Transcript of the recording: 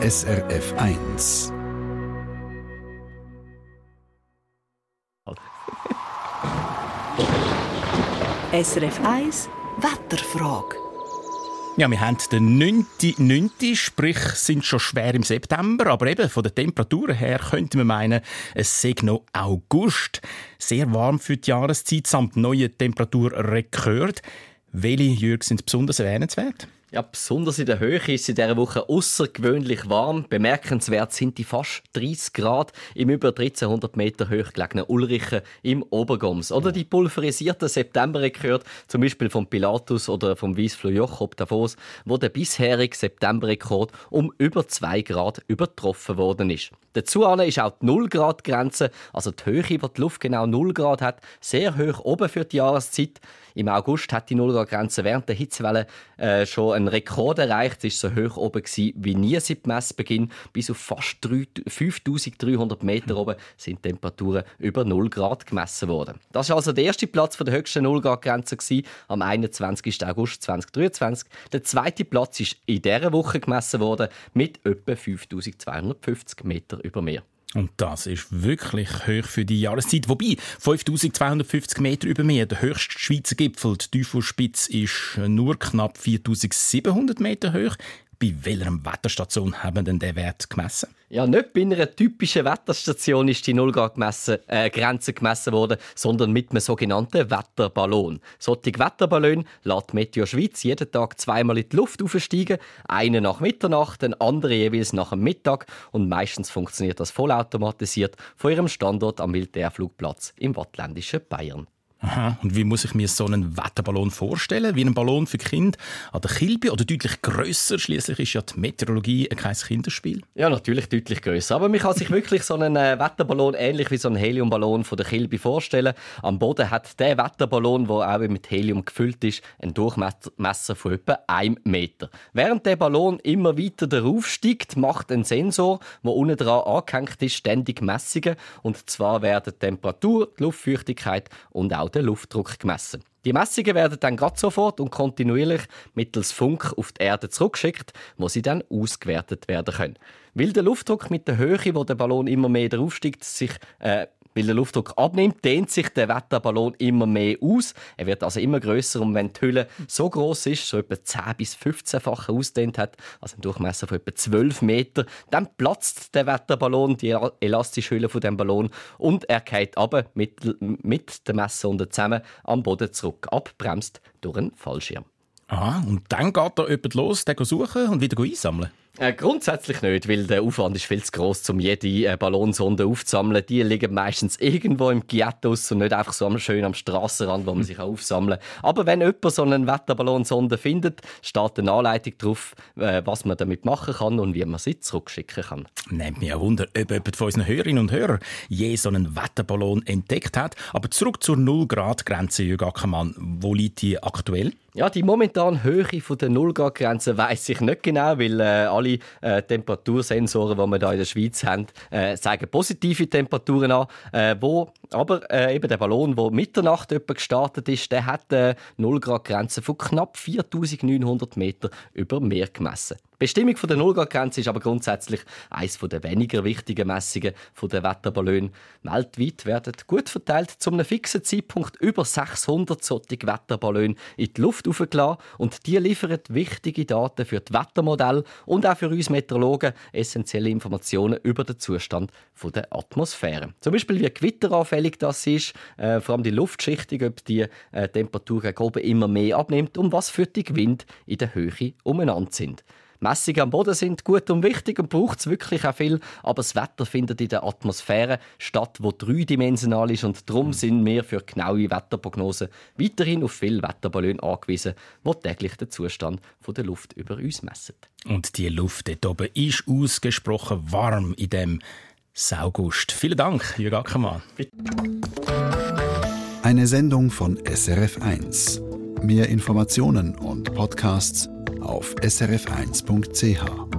SRF 1. SRF 1 Wetterfrage. Ja, wir haben den 9.9., sprich sind schon schwer im September, aber eben von den Temperaturen her könnte man meinen, es sei noch August. Sehr warm für die Jahreszeit samt neuen Temperaturrekord. Welche Jürgen sind besonders erwähnenswert? Ja, besonders in der Höhe ist es in dieser Woche außergewöhnlich warm. Bemerkenswert sind die fast 30 Grad im über 1300 Meter hoch gelegenen Ulrichen im Obergoms. Oder die pulverisierten Septemberrekord, zum Beispiel vom Pilatus oder vom Wiesflo Jochob Davos, wo der bisherige Septemberrekord um über 2 Grad übertroffen worden ist. Dazu ist auch die 0 Grad Grenze, also die Höhe, wo die Luft genau 0 Grad hat, sehr hoch oben für die Jahreszeit. Im August hat die 0 Grad Grenze während der Hitzewelle äh, schon einen Rekord erreicht. Es war so hoch oben gewesen, wie nie seit Messbeginn. Bis auf fast 5300 Meter oben sind Temperaturen über 0 Grad gemessen worden. Das war also der erste Platz der höchsten 0 Grad Grenze gewesen, am 21. August 2023. Der zweite Platz ist in dieser Woche gemessen worden mit etwa 5250 Meter über Meer. Und das ist wirklich hoch für die Jahreszeit. Wobei, 5250 Meter über Meer, der höchste Schweizer Gipfel, die Teufelspitze, ist nur knapp 4700 Meter hoch. Bei welcher Wetterstation haben denn den Wert gemessen? Ja, nicht bei einer typischen Wetterstation ist die Nullgrad gemessen, äh, gemessen worden, sondern mit einem sogenannten Wetterballon. Solche Wetterballon lässt Meteo Schweiz jeden Tag zweimal in die Luft aufsteigen, einen nach Mitternacht, den anderen jeweils nach dem Mittag und meistens funktioniert das vollautomatisiert von ihrem Standort am Militärflugplatz im wattländischen Bayern. Aha. Und wie muss ich mir so einen Wetterballon vorstellen? Wie ein Ballon für Kinder an der Kilbe oder deutlich größer? Schließlich ist ja die Meteorologie kein Kinderspiel. Ja, natürlich deutlich größer. Aber man kann sich wirklich so einen äh, Wetterballon ähnlich wie so einen Heliumballon von der Kilbe vorstellen. Am Boden hat der Wetterballon, der auch mit Helium gefüllt ist, einen Durchmesser von etwa einem Meter. Während der Ballon immer weiter darauf steigt, macht ein Sensor, der unten dran angehängt ist, ständig Messungen. Und zwar werden die Temperatur, die Luftfeuchtigkeit und auch auch den Luftdruck gemessen. Die Messungen werden dann grad sofort und kontinuierlich mittels Funk auf die Erde zurückgeschickt, wo sie dann ausgewertet werden können. Weil der Luftdruck mit der Höhe, wo der Ballon immer mehr draufsteigt, sich äh, weil der Luftdruck abnimmt, dehnt sich der Wetterballon immer mehr aus. Er wird also immer größer und wenn die Hülle so groß ist, so etwa 10 bis 15-fach ausdehnt hat, also ein Durchmesser von etwa 12 Meter, dann platzt der Wetterballon, die elastische Hülle von dem Ballon und er geht aber mit, mit der Messsonde zusammen am Boden zurück, abbremst durch einen Fallschirm. Aha, und dann geht da jemand los, den suchen und wieder einsammeln? Äh, grundsätzlich nicht, weil der Aufwand ist viel zu groß, um jede äh, Ballonsonde aufzusammeln. Die liegen meistens irgendwo im Ghettos und nicht einfach so schön am Strassenrand, wo man sich aufsammeln kann. Aber wenn jemand so eine Wetterballonsonde findet, steht eine Anleitung drauf, äh, was man damit machen kann und wie man sie zurückschicken kann. Nehmt mich ein Wunder, ob jemand von unseren Hörerinnen und Hörern je so einen Wetterballon entdeckt hat. Aber zurück zur 0-Grad-Grenze, Jürg Ackermann. Wo liegt die aktuell? Ja, die momentane Höhe der 0-Grad-Grenze weiss ich nicht genau, weil äh, alle äh, Temperatursensoren, die wir hier in der Schweiz haben, äh, zeigen positive Temperaturen an. Äh, wo, aber äh, eben der Ballon, der Mitternacht etwa gestartet ist, der hat eine 0-Grad-Grenze von knapp 4900 Meter über Meer gemessen. Bestimmung der Nullgrad-Grenze ist aber grundsätzlich eines der weniger wichtigen Messungen der Wetterballone. Weltweit werden gut verteilt zu einem fixen Zeitpunkt über 600 solche Wetterballone in die Luft aufgeladen und die liefern wichtige Daten für das Wettermodell und auch für uns Meteorologen essentielle Informationen über den Zustand der Atmosphäre. Zum Beispiel wie gewitteranfällig das ist, äh, vor allem die Luftschichtung, ob die äh, Temperatur immer mehr abnimmt und was für die Wind in der Höhe umeinander sind. Messungen am Boden sind gut und wichtig und braucht es wirklich auch viel, aber das Wetter findet in der Atmosphäre statt, wo dreidimensional ist und darum sind wir für genaue Wetterprognosen weiterhin auf viele Wetterballone angewiesen, die täglich den Zustand der Luft über uns messen. Und die Luft dort oben ist ausgesprochen warm in dem Saugust. Vielen Dank, Jürg Ackermann. Eine Sendung von SRF1. Mehr Informationen und Podcasts auf srf1.ch.